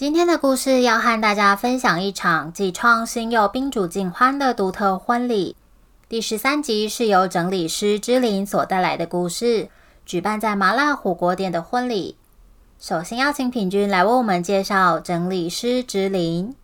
今天的故事要和大家分享一场既创新又宾主尽欢的独特婚礼。第十三集是由整理师之灵所带来的故事，举办在麻辣火锅店的婚礼。首先邀请品君来为我们介绍整理师之灵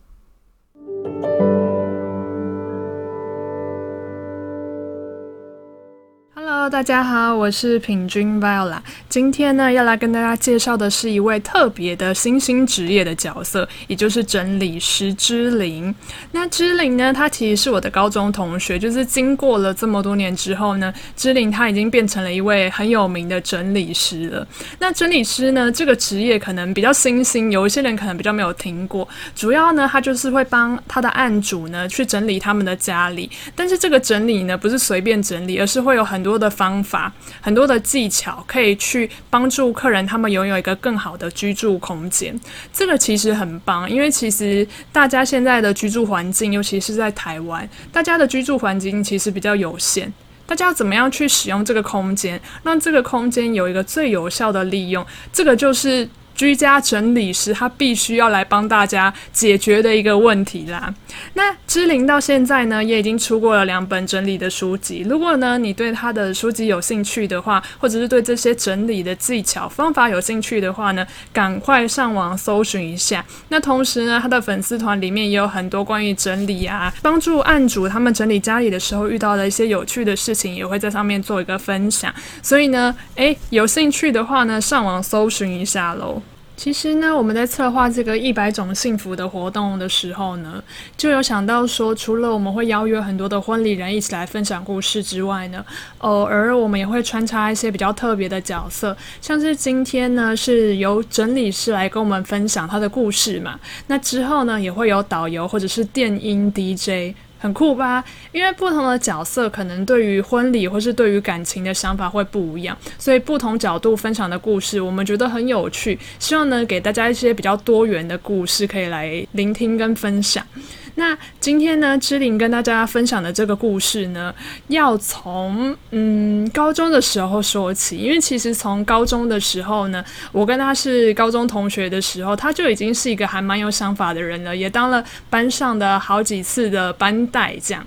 大家好，我是品君 Viola。今天呢，要来跟大家介绍的是一位特别的新兴职业的角色，也就是整理师芝玲。那芝玲呢，她其实是我的高中同学。就是经过了这么多年之后呢，芝玲她已经变成了一位很有名的整理师了。那整理师呢，这个职业可能比较新兴，有一些人可能比较没有听过。主要呢，他就是会帮他的案主呢去整理他们的家里，但是这个整理呢，不是随便整理，而是会有很多的。方法很多的技巧可以去帮助客人，他们拥有一个更好的居住空间。这个其实很棒，因为其实大家现在的居住环境，尤其是在台湾，大家的居住环境其实比较有限。大家要怎么样去使用这个空间，让这个空间有一个最有效的利用？这个就是。居家整理师，他必须要来帮大家解决的一个问题啦。那芝玲到现在呢，也已经出过了两本整理的书籍。如果呢，你对他的书籍有兴趣的话，或者是对这些整理的技巧方法有兴趣的话呢，赶快上网搜寻一下。那同时呢，他的粉丝团里面也有很多关于整理啊，帮助案主他们整理家里的时候遇到的一些有趣的事情，也会在上面做一个分享。所以呢，诶，有兴趣的话呢，上网搜寻一下喽。其实呢，我们在策划这个一百种幸福的活动的时候呢，就有想到说，除了我们会邀约很多的婚礼人一起来分享故事之外呢，偶尔我们也会穿插一些比较特别的角色，像是今天呢是由整理师来跟我们分享他的故事嘛，那之后呢也会有导游或者是电音 DJ。很酷吧？因为不同的角色可能对于婚礼或是对于感情的想法会不一样，所以不同角度分享的故事，我们觉得很有趣。希望呢，给大家一些比较多元的故事可以来聆听跟分享。那今天呢，芝玲跟大家分享的这个故事呢，要从嗯高中的时候说起，因为其实从高中的时候呢，我跟他是高中同学的时候，他就已经是一个还蛮有想法的人了，也当了班上的好几次的班带这样。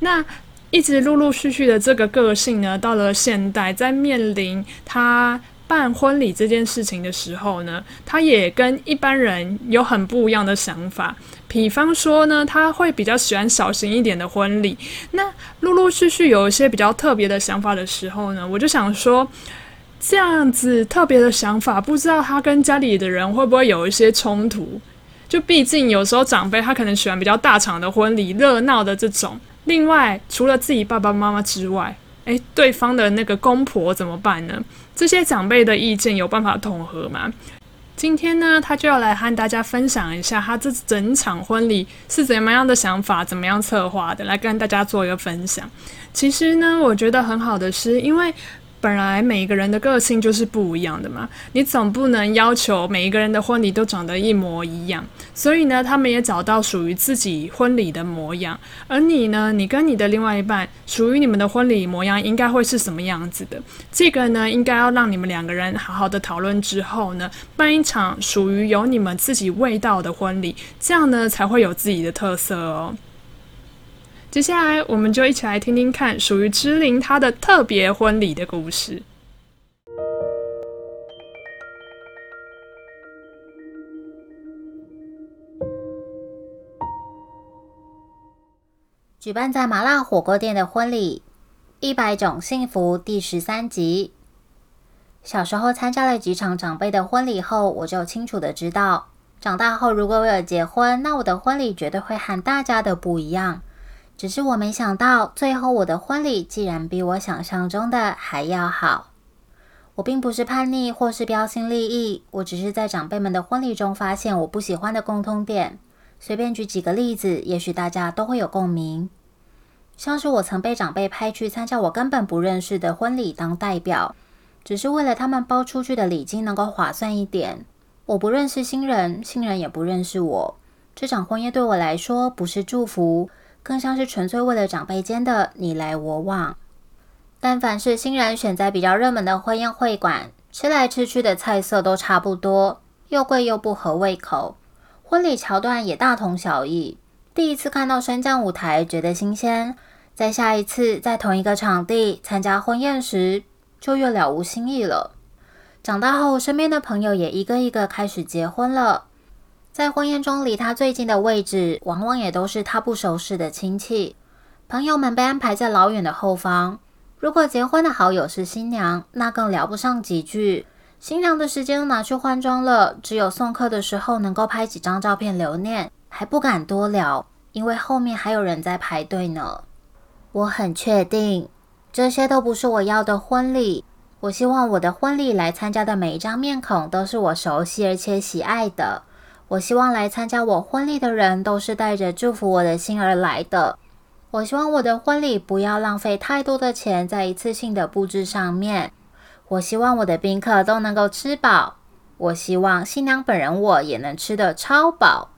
那一直陆陆续续的这个个性呢，到了现代，在面临他。办婚礼这件事情的时候呢，他也跟一般人有很不一样的想法。比方说呢，他会比较喜欢小型一点的婚礼。那陆陆续续有一些比较特别的想法的时候呢，我就想说，这样子特别的想法，不知道他跟家里的人会不会有一些冲突？就毕竟有时候长辈他可能喜欢比较大场的婚礼，热闹的这种。另外，除了自己爸爸妈妈之外，诶，对方的那个公婆怎么办呢？这些长辈的意见有办法统合吗？今天呢，他就要来和大家分享一下他这整场婚礼是怎么样的想法，怎么样策划的，来跟大家做一个分享。其实呢，我觉得很好的是，因为。本来每一个人的个性就是不一样的嘛，你总不能要求每一个人的婚礼都长得一模一样。所以呢，他们也找到属于自己婚礼的模样。而你呢，你跟你的另外一半属于你们的婚礼模样应该会是什么样子的？这个呢，应该要让你们两个人好好的讨论之后呢，办一场属于有你们自己味道的婚礼，这样呢才会有自己的特色哦。接下来，我们就一起来听听看属于芝玲她的特别婚礼的故事。举办在麻辣火锅店的婚礼，一百种幸福第十三集。小时候参加了几场长辈的婚礼后，我就清楚的知道，长大后如果我有结婚，那我的婚礼绝对会和大家的不一样。只是我没想到，最后我的婚礼竟然比我想象中的还要好。我并不是叛逆或是标新立异，我只是在长辈们的婚礼中发现我不喜欢的共通点，随便举几个例子，也许大家都会有共鸣。像是我曾被长辈派去参加我根本不认识的婚礼当代表，只是为了他们包出去的礼金能够划算一点。我不认识新人，新人也不认识我。这场婚宴对我来说不是祝福，更像是纯粹为了长辈间的你来我往。但凡是新人选在比较热门的婚宴会馆，吃来吃去的菜色都差不多，又贵又不合胃口。婚礼桥段也大同小异。第一次看到升降舞台，觉得新鲜；在下一次在同一个场地参加婚宴时，就越了无新意了。长大后，身边的朋友也一个一个开始结婚了。在婚宴中，离他最近的位置，往往也都是他不熟识的亲戚。朋友们被安排在老远的后方。如果结婚的好友是新娘，那更聊不上几句。新娘的时间拿去换装了，只有送客的时候能够拍几张照片留念，还不敢多聊，因为后面还有人在排队呢。我很确定，这些都不是我要的婚礼。我希望我的婚礼来参加的每一张面孔都是我熟悉而且喜爱的。我希望来参加我婚礼的人都是带着祝福我的心而来的。我希望我的婚礼不要浪费太多的钱在一次性的布置上面。我希望我的宾客都能够吃饱。我希望新娘本人我也能吃得超饱。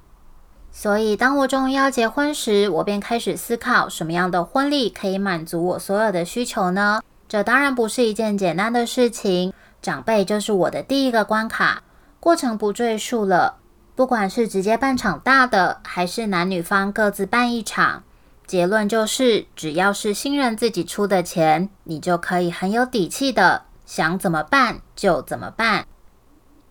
所以，当我终于要结婚时，我便开始思考什么样的婚礼可以满足我所有的需求呢？这当然不是一件简单的事情，长辈就是我的第一个关卡。过程不赘述了，不管是直接办场大的，还是男女方各自办一场，结论就是，只要是新人自己出的钱，你就可以很有底气的想怎么办就怎么办。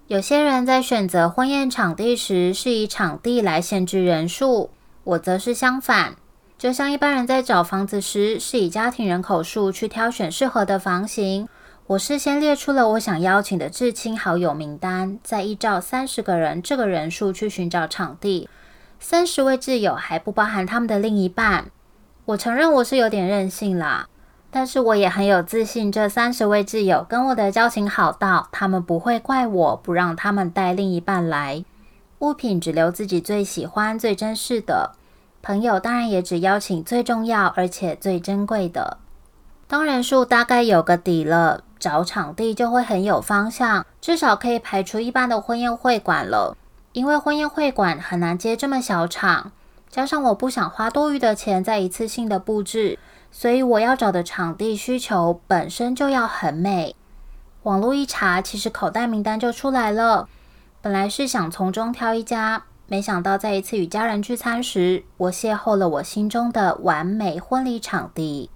有些人在选择婚宴场地时，是以场地来限制人数，我则是相反。就像一般人在找房子时，是以家庭人口数去挑选适合的房型。我事先列出了我想邀请的至亲好友名单，再依照三十个人这个人数去寻找场地。三十位挚友还不包含他们的另一半。我承认我是有点任性啦，但是我也很有自信，这三十位挚友跟我的交情好到，他们不会怪我不让他们带另一半来。物品只留自己最喜欢、最珍视的。朋友当然也只邀请最重要而且最珍贵的。当人数大概有个底了，找场地就会很有方向，至少可以排除一般的婚宴会馆了。因为婚宴会馆很难接这么小场，加上我不想花多余的钱在一次性的布置，所以我要找的场地需求本身就要很美。网络一查，其实口袋名单就出来了。本来是想从中挑一家。没想到，在一次与家人聚餐时，我邂逅了我心中的完美婚礼场地。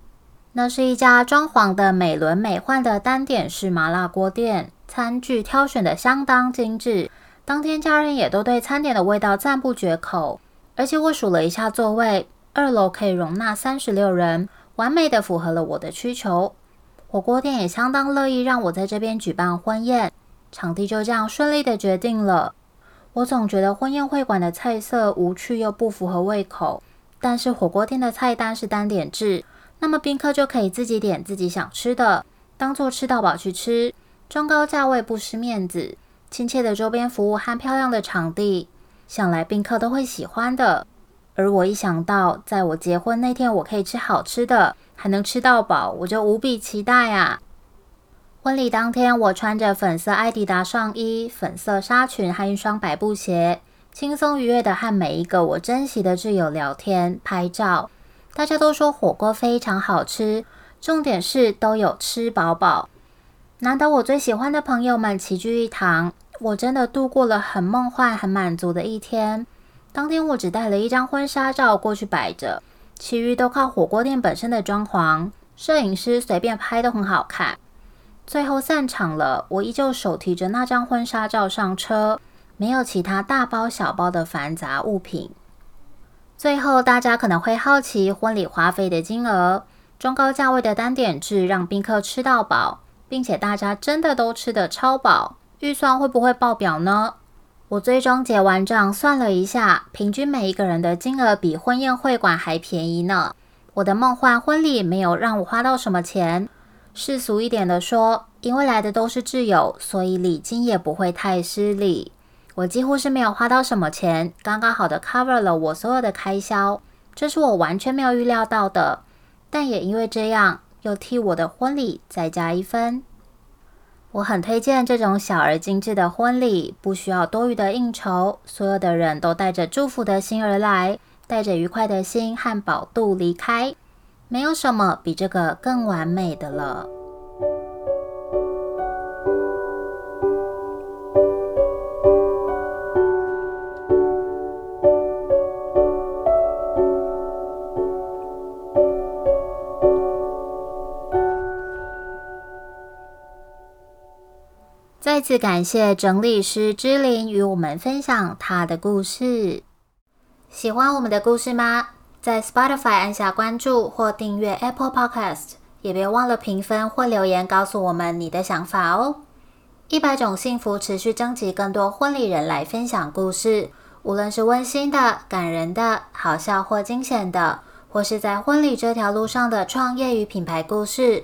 那是一家装潢的美轮美奂的单点式麻辣锅店，餐具挑选的相当精致。当天家人也都对餐点的味道赞不绝口。而且我数了一下座位，二楼可以容纳三十六人，完美的符合了我的需求。火锅店也相当乐意让我在这边举办婚宴，场地就这样顺利的决定了。我总觉得婚宴会馆的菜色无趣又不符合胃口，但是火锅店的菜单是单点制，那么宾客就可以自己点自己想吃的，当做吃到饱去吃，中高价位不失面子，亲切的周边服务和漂亮的场地，想来宾客都会喜欢的。而我一想到在我结婚那天我可以吃好吃的，还能吃到饱，我就无比期待啊！婚礼当天，我穿着粉色艾迪达上衣、粉色纱裙和一双白布鞋，轻松愉悦的和每一个我珍惜的挚友聊天、拍照。大家都说火锅非常好吃，重点是都有吃饱饱。难得我最喜欢的朋友们齐聚一堂，我真的度过了很梦幻、很满足的一天。当天我只带了一张婚纱照过去摆着，其余都靠火锅店本身的装潢，摄影师随便拍都很好看。最后散场了，我依旧手提着那张婚纱照上车，没有其他大包小包的繁杂物品。最后，大家可能会好奇婚礼花费的金额，中高价位的单点制让宾客吃到饱，并且大家真的都吃得超饱，预算会不会爆表呢？我最终结完账算了一下，平均每一个人的金额比婚宴会馆还便宜呢。我的梦幻婚礼没有让我花到什么钱。世俗一点的说，因为来的都是挚友，所以礼金也不会太失礼。我几乎是没有花到什么钱，刚刚好的 cover 了我所有的开销，这是我完全没有预料到的。但也因为这样，又替我的婚礼再加一分。我很推荐这种小而精致的婚礼，不需要多余的应酬，所有的人都带着祝福的心而来，带着愉快的心和饱度离开，没有什么比这个更完美的了。再次感谢整理师之琳与我们分享她的故事。喜欢我们的故事吗？在 Spotify 按下关注或订阅 Apple Podcast，也别忘了评分或留言告诉我们你的想法哦。一百种幸福持续征集更多婚礼人来分享故事，无论是温馨的、感人的、好笑或惊险的，或是在婚礼这条路上的创业与品牌故事。